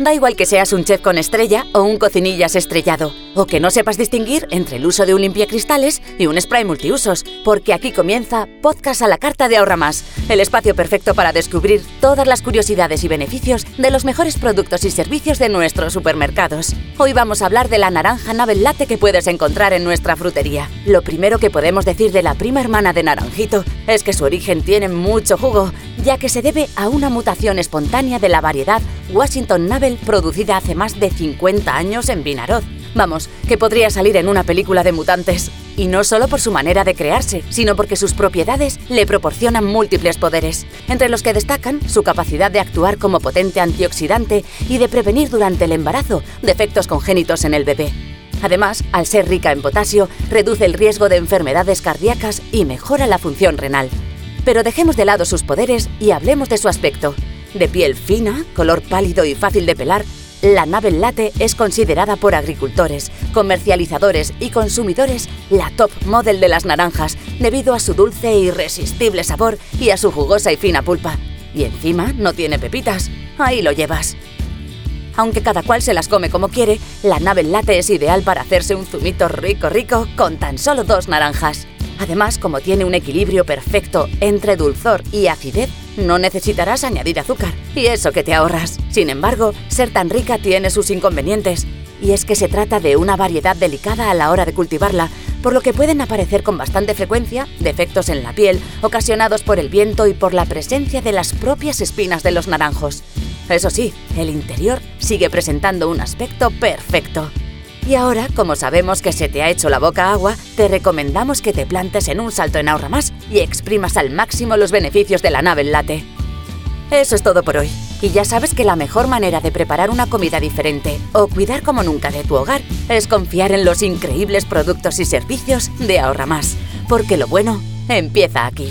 Da igual que seas un chef con estrella o un cocinillas estrellado, o que no sepas distinguir entre el uso de un limpiacristales y un spray multiusos, porque aquí comienza Podcast a la Carta de Ahorra Más, el espacio perfecto para descubrir todas las curiosidades y beneficios de los mejores productos y servicios de nuestros supermercados. Hoy vamos a hablar de la naranja Nabel Latte que puedes encontrar en nuestra frutería. Lo primero que podemos decir de la prima hermana de Naranjito es que su origen tiene mucho jugo, ya que se debe a una mutación espontánea de la variedad Washington Nabel producida hace más de 50 años en Vinaroz. Vamos, que podría salir en una película de mutantes. Y no solo por su manera de crearse, sino porque sus propiedades le proporcionan múltiples poderes, entre los que destacan su capacidad de actuar como potente antioxidante y de prevenir durante el embarazo defectos congénitos en el bebé. Además, al ser rica en potasio, reduce el riesgo de enfermedades cardíacas y mejora la función renal. Pero dejemos de lado sus poderes y hablemos de su aspecto. De piel fina, color pálido y fácil de pelar, la nave Latte es considerada por agricultores, comercializadores y consumidores la top model de las naranjas debido a su dulce e irresistible sabor y a su jugosa y fina pulpa. Y encima no tiene pepitas. Ahí lo llevas. Aunque cada cual se las come como quiere, la nave Latte es ideal para hacerse un zumito rico rico con tan solo dos naranjas. Además, como tiene un equilibrio perfecto entre dulzor y acidez, no necesitarás añadir azúcar. Y eso que te ahorras. Sin embargo, ser tan rica tiene sus inconvenientes. Y es que se trata de una variedad delicada a la hora de cultivarla, por lo que pueden aparecer con bastante frecuencia defectos en la piel, ocasionados por el viento y por la presencia de las propias espinas de los naranjos. Eso sí, el interior sigue presentando un aspecto perfecto. Y ahora, como sabemos que se te ha hecho la boca agua, te recomendamos que te plantes en un salto en ahorra más y exprimas al máximo los beneficios de la nave Latte. Eso es todo por hoy. Y ya sabes que la mejor manera de preparar una comida diferente o cuidar como nunca de tu hogar es confiar en los increíbles productos y servicios de Ahorra Más, porque lo bueno empieza aquí.